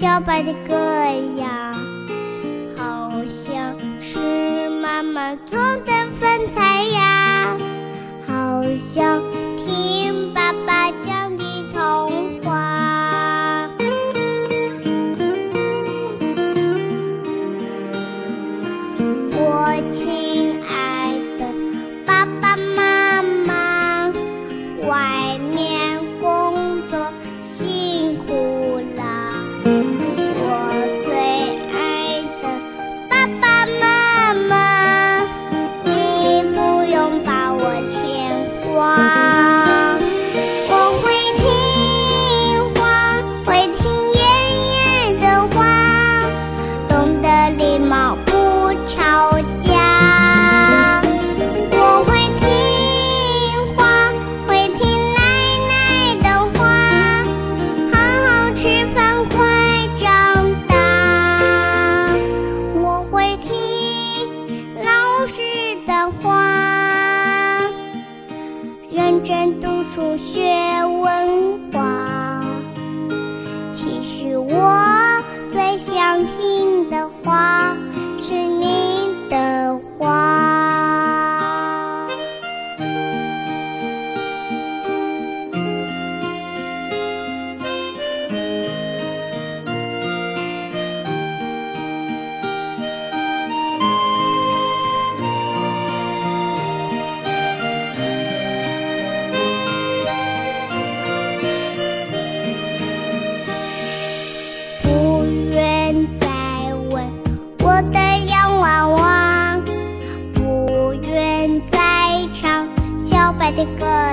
小白的歌谣好像是妈妈做的饭菜呀好像认真读书学文化，其实我最想听的话。我的洋娃娃不愿再唱小白的歌。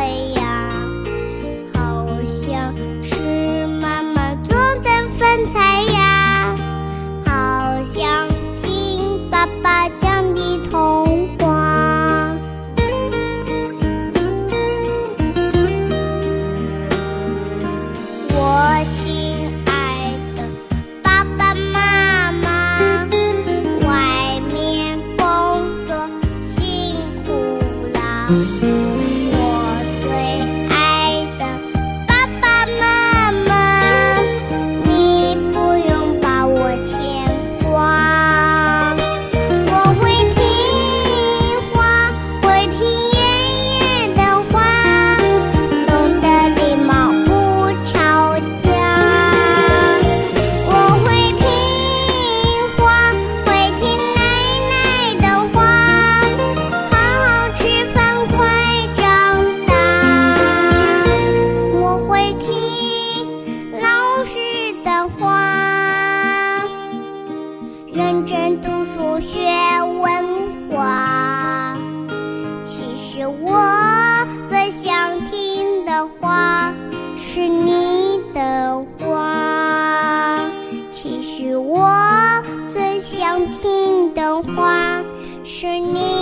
是你。